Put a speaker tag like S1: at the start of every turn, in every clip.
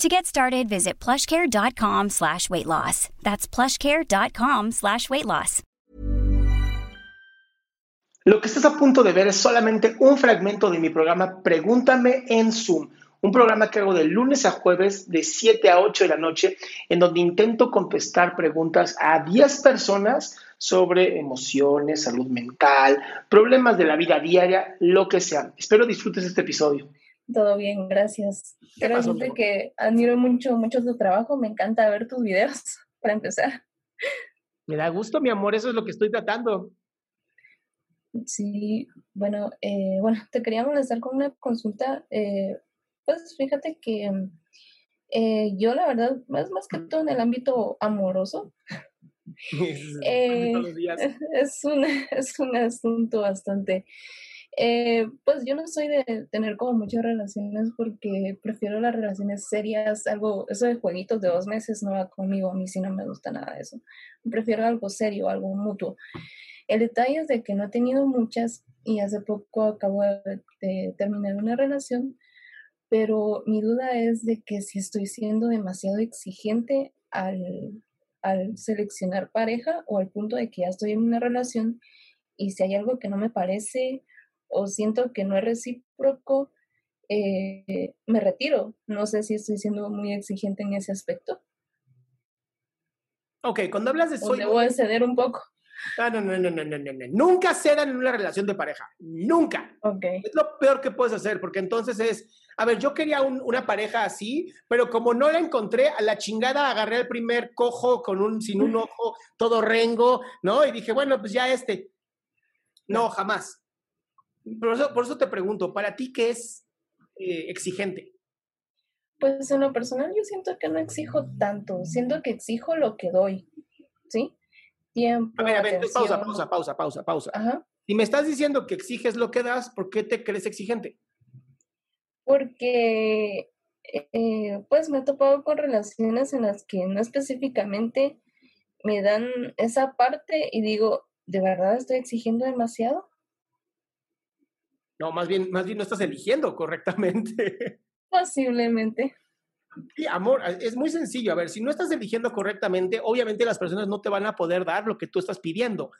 S1: To get started, visit plushcare.com slash weight loss. That's plushcare.com slash weight loss.
S2: Lo que estás a punto de ver es solamente un fragmento de mi programa Pregúntame en Zoom, un programa que hago de lunes a jueves de 7 a 8 de la noche, en donde intento contestar preguntas a 10 personas sobre emociones, salud mental, problemas de la vida diaria, lo que sea. Espero disfrutes este episodio.
S3: Todo bien, gracias. Quiero decirte que admiro mucho, mucho tu trabajo. Me encanta ver tus videos, para empezar.
S2: Me da gusto, mi amor, eso es lo que estoy tratando.
S3: Sí, bueno, eh, bueno, te quería molestar con una consulta. Eh, pues fíjate que eh, yo la verdad, más, más que todo en el ámbito amoroso, es, un, es un asunto bastante eh, pues yo no soy de tener como muchas relaciones porque prefiero las relaciones serias, algo, eso de jueguitos de dos meses no va conmigo, a mí sí no me gusta nada de eso. Prefiero algo serio, algo mutuo. El detalle es de que no he tenido muchas y hace poco acabo de, terminar una relación, pero mi duda es de que si estoy siendo demasiado exigente al, al seleccionar pareja o al punto de que ya estoy en una relación y si hay algo que no me parece o siento que no es recíproco, eh, me retiro. No sé si estoy siendo muy exigente en ese aspecto.
S2: Ok, cuando hablas de
S3: soy... a ceder un poco.
S2: Ah, no, no, no, no, no, no, no. Nunca cedan en una relación de pareja. Nunca.
S3: Ok.
S2: Es lo peor que puedes hacer, porque entonces es, a ver, yo quería una pareja así, pero como no la encontré, a la chingada agarré el primer cojo con un, sin un ojo, todo rengo, ¿no? Y dije, bueno, pues ya este. No, jamás. Por eso, por eso te pregunto, ¿para ti qué es eh, exigente?
S3: Pues en lo personal yo siento que no exijo tanto, siento que exijo lo que doy, ¿sí? Tiempo.
S2: A ver, a ver, pausa, pausa, pausa, pausa, pausa.
S3: Ajá.
S2: Si me estás diciendo que exiges lo que das, ¿por qué te crees exigente?
S3: Porque, eh, pues me he topado con relaciones en las que no específicamente me dan esa parte y digo, ¿de verdad estoy exigiendo demasiado?
S2: No, más bien, más bien no estás eligiendo correctamente.
S3: Posiblemente.
S2: Sí, amor, es muy sencillo. A ver, si no estás eligiendo correctamente, obviamente las personas no te van a poder dar lo que tú estás pidiendo.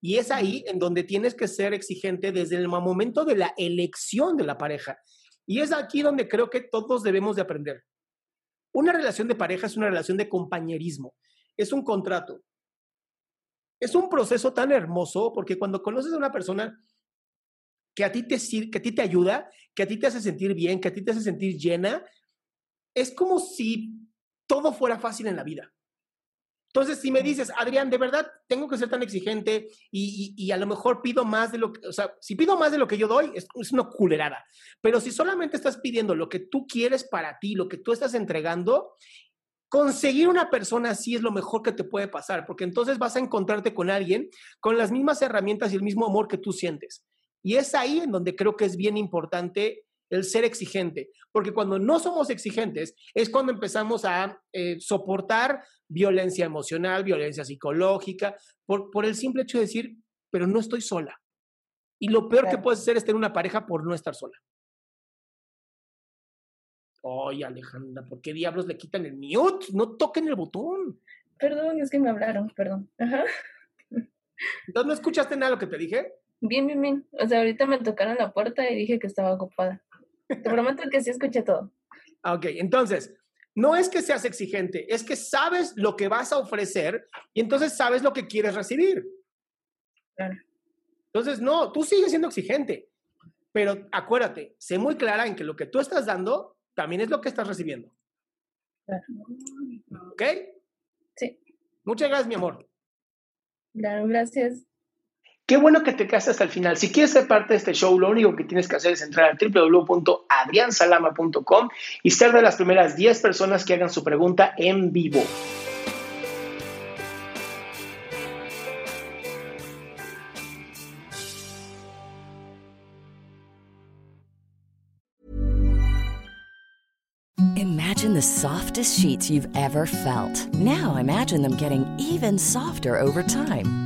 S2: Y es ahí en donde tienes que ser exigente desde el momento de la elección de la pareja. Y es aquí donde creo que todos debemos de aprender. Una relación de pareja es una relación de compañerismo, es un contrato. Es un proceso tan hermoso porque cuando conoces a una persona, que a ti te, que a ti te ayuda, que a ti te hace sentir bien, que a ti te hace sentir llena, es como si todo fuera fácil en la vida. Entonces, si me dices, Adrián, de verdad tengo que ser tan exigente y, a lo mejor pido más de lo que, o sea, si pido más de lo que yo doy, es, es, una culerada. Pero si solamente estás pidiendo lo que tú quieres para ti, lo que tú estás entregando, conseguir una persona así es lo mejor que te puede pasar, porque entonces vas a encontrarte con alguien con las mismas herramientas y el mismo amor que tú sientes. Y es ahí en donde creo que es bien importante el ser exigente, porque cuando no somos exigentes es cuando empezamos a eh, soportar violencia emocional, violencia psicológica, por, por el simple hecho de decir, pero no estoy sola. Y lo peor que puedes hacer es tener una pareja por no estar sola. Oye, Alejandra, ¿por qué diablos le quitan el mute? No toquen el botón.
S3: Perdón, es que me hablaron, perdón. Ajá.
S2: Entonces, ¿no escuchaste nada de lo que te dije?
S3: Bien, bien, bien. O sea, ahorita me tocaron la puerta y dije que estaba ocupada. Te prometo que sí escuché todo.
S2: Ok, entonces, no es que seas exigente, es que sabes lo que vas a ofrecer y entonces sabes lo que quieres recibir. Entonces, no, tú sigues siendo exigente, pero acuérdate, sé muy clara en que lo que tú estás dando también es lo que estás recibiendo. ¿Ok?
S3: Sí.
S2: Muchas gracias, mi amor.
S3: Claro, gracias.
S2: Qué bueno que te quedaste hasta el final. Si quieres ser parte de este show, lo único que tienes que hacer es entrar a www.adriansalama.com y ser de las primeras 10 personas que hagan su pregunta en vivo.
S4: Imagine the softest sheets you've ever felt. Now imagine them getting even softer over time.